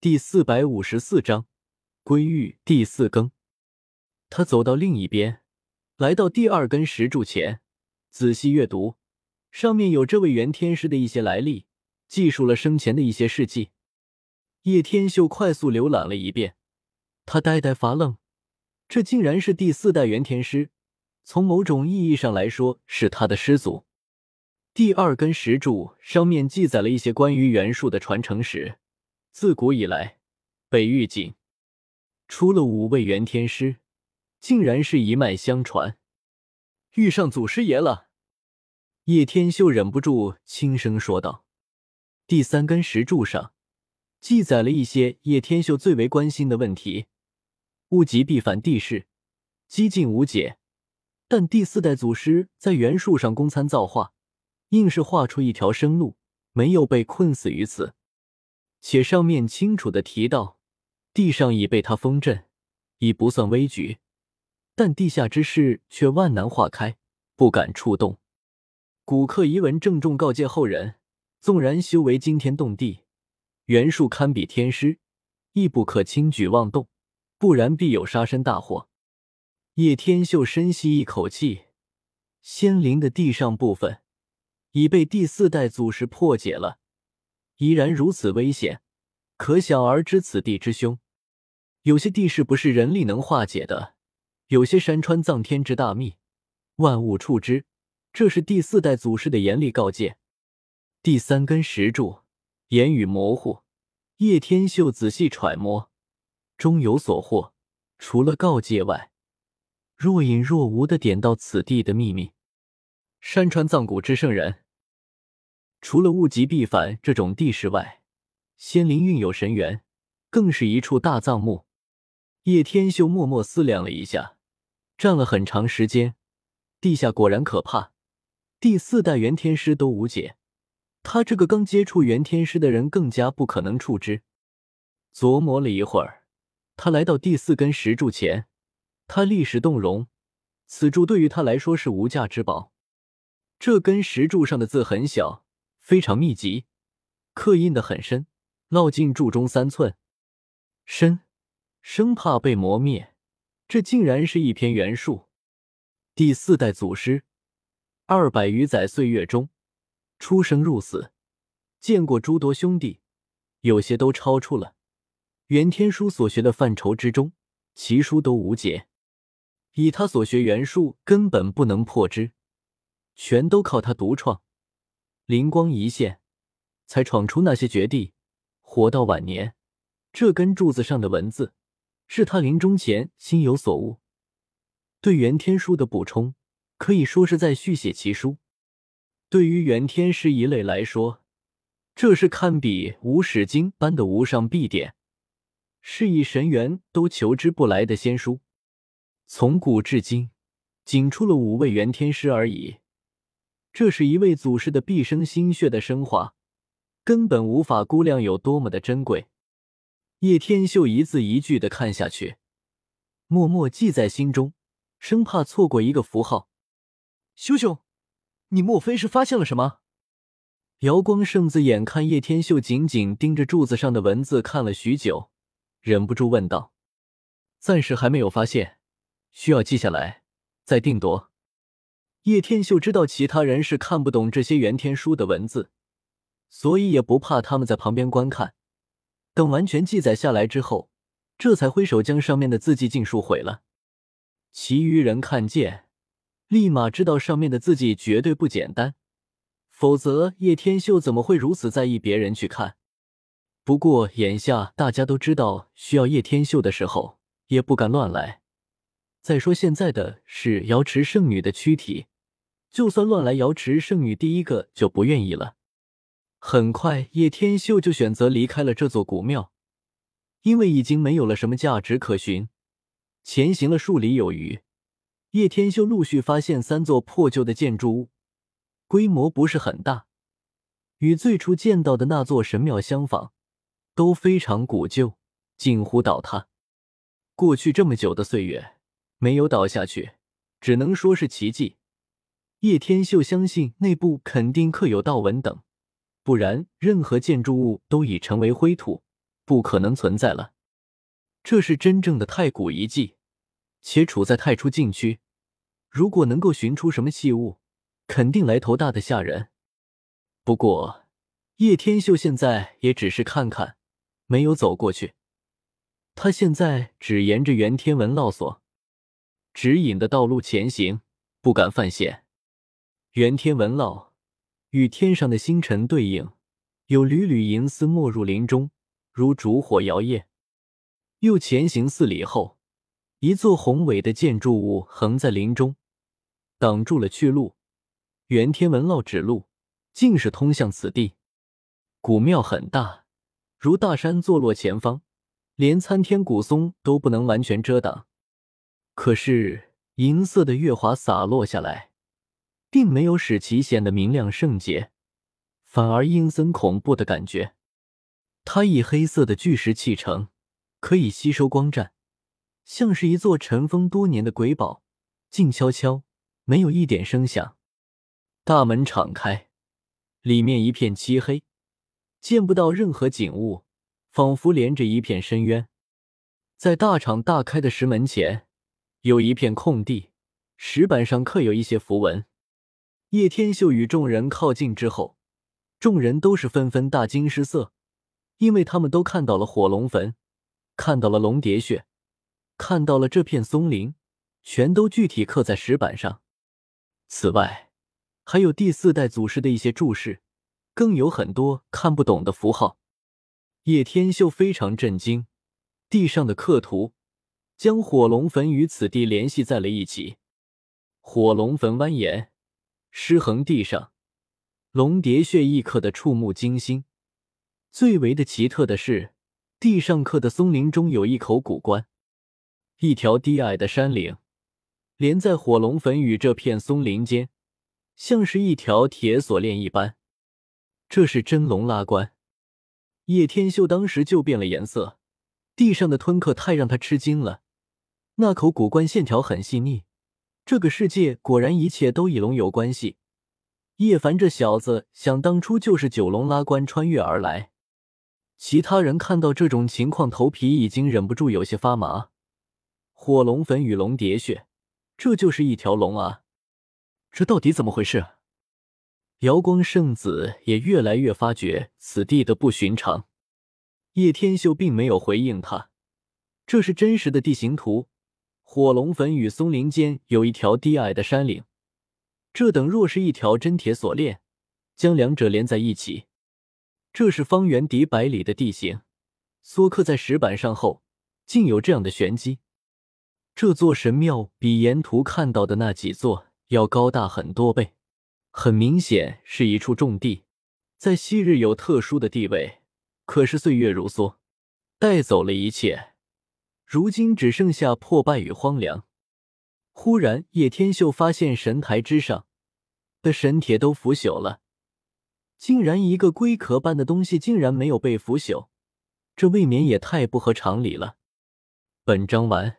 第四百五十四章归域第四更。他走到另一边，来到第二根石柱前，仔细阅读，上面有这位元天师的一些来历，记述了生前的一些事迹。叶天秀快速浏览了一遍，他呆呆发愣，这竟然是第四代元天师，从某种意义上来说，是他的师祖。第二根石柱上面记载了一些关于元术的传承史。自古以来，北域境出了五位元天师，竟然是一脉相传。遇上祖师爷了，叶天秀忍不住轻声说道。第三根石柱上记载了一些叶天秀最为关心的问题：物极必反地势，几近无解。但第四代祖师在元术上公参造化，硬是画出一条生路，没有被困死于此。且上面清楚的提到，地上已被他封镇，已不算危局，但地下之事却万难化开，不敢触动。古客遗文郑重告诫后人：纵然修为惊天动地，元术堪比天师，亦不可轻举妄动，不然必有杀身大祸。叶天秀深吸一口气，仙灵的地上部分已被第四代祖师破解了。依然如此危险，可想而知此地之凶。有些地势不是人力能化解的，有些山川藏天之大秘，万物触之。这是第四代祖师的严厉告诫。第三根石柱，言语模糊，叶天秀仔细揣摩，终有所获。除了告诫外，若隐若无的点到此地的秘密。山川藏古之圣人。除了物极必反这种地势外，仙灵运有神源，更是一处大藏墓。叶天秀默默思量了一下，站了很长时间。地下果然可怕，第四代元天师都无解，他这个刚接触元天师的人更加不可能触之。琢磨了一会儿，他来到第四根石柱前，他立时动容。此柱对于他来说是无价之宝。这根石柱上的字很小。非常密集，刻印的很深，烙进柱中三寸深，生怕被磨灭。这竟然是一篇原术。第四代祖师，二百余载岁月中，出生入死，见过诸多兄弟，有些都超出了袁天书所学的范畴之中，奇书都无解。以他所学元术，根本不能破之，全都靠他独创。灵光一现，才闯出那些绝地，活到晚年。这根柱子上的文字，是他临终前心有所悟，对元天书的补充，可以说是在续写奇书。对于元天师一类来说，这是堪比无始经般的无上必典，是以神元都求之不来的仙书。从古至今，仅出了五位元天师而已。这是一位祖师的毕生心血的升华，根本无法估量有多么的珍贵。叶天秀一字一句的看下去，默默记在心中，生怕错过一个符号。修兄，你莫非是发现了什么？瑶光圣子眼看叶天秀紧紧盯着柱子上的文字看了许久，忍不住问道：“暂时还没有发现，需要记下来，再定夺。”叶天秀知道其他人是看不懂这些元天书的文字，所以也不怕他们在旁边观看。等完全记载下来之后，这才挥手将上面的字迹尽数毁了。其余人看见，立马知道上面的字迹绝对不简单，否则叶天秀怎么会如此在意别人去看？不过眼下大家都知道需要叶天秀的时候，也不敢乱来。再说现在的是瑶池圣女的躯体。就算乱来，瑶池圣女第一个就不愿意了。很快，叶天秀就选择离开了这座古庙，因为已经没有了什么价值可寻。前行了数里有余，叶天秀陆续发现三座破旧的建筑物，规模不是很大，与最初见到的那座神庙相仿，都非常古旧，近乎倒塌。过去这么久的岁月，没有倒下去，只能说是奇迹。叶天秀相信内部肯定刻有道纹等，不然任何建筑物都已成为灰土，不可能存在了。这是真正的太古遗迹，且处在太初禁区。如果能够寻出什么器物，肯定来头大的吓人。不过叶天秀现在也只是看看，没有走过去。他现在只沿着元天文烙所指引的道路前行，不敢犯险。元天文烙与天上的星辰对应，有缕缕银丝没入林中，如烛火摇曳。又前行四里后，一座宏伟的建筑物横在林中，挡住了去路。元天文烙指路，竟是通向此地。古庙很大，如大山坐落前方，连参天古松都不能完全遮挡。可是银色的月华洒落下来，并没有使其显得明亮圣洁，反而阴森恐怖的感觉。它以黑色的巨石砌成。可以吸收光战，像是一座尘封多年的鬼堡，静悄悄，没有一点声响。大门敞开，里面一片漆黑，见不到任何景物，仿佛连着一片深渊。在大敞大开的石门前，有一片空地，石板上刻有一些符文。叶天秀与众人靠近之后，众人都是纷纷大惊失色，因为他们都看到了火龙坟。看到了龙蝶穴，看到了这片松林，全都具体刻在石板上。此外，还有第四代祖师的一些注释，更有很多看不懂的符号。叶天秀非常震惊，地上的刻图将火龙坟与此地联系在了一起。火龙坟蜿蜒，尸横地上，龙蝶穴亦刻得触目惊心。最为的奇特的是。地上刻的松林中有一口古棺，一条低矮的山岭连在火龙坟与这片松林间，像是一条铁锁链一般。这是真龙拉棺。叶天秀当时就变了颜色，地上的吞刻太让他吃惊了。那口古棺线条很细腻，这个世界果然一切都与龙有关系。叶凡这小子想当初就是九龙拉棺穿越而来。其他人看到这种情况，头皮已经忍不住有些发麻。火龙粉与龙蝶血，这就是一条龙啊！这到底怎么回事？瑶光圣子也越来越发觉此地的不寻常。叶天秀并没有回应他，这是真实的地形图。火龙坟与松林间有一条低矮的山岭，这等若是一条真铁锁链，将两者连在一起。这是方圆几百里的地形，缩刻在石板上后，竟有这样的玄机。这座神庙比沿途看到的那几座要高大很多倍，很明显是一处重地，在昔日有特殊的地位。可是岁月如梭，带走了一切，如今只剩下破败与荒凉。忽然，叶天秀发现神台之上的神铁都腐朽了。竟然一个龟壳般的东西竟然没有被腐朽，这未免也太不合常理了。本章完。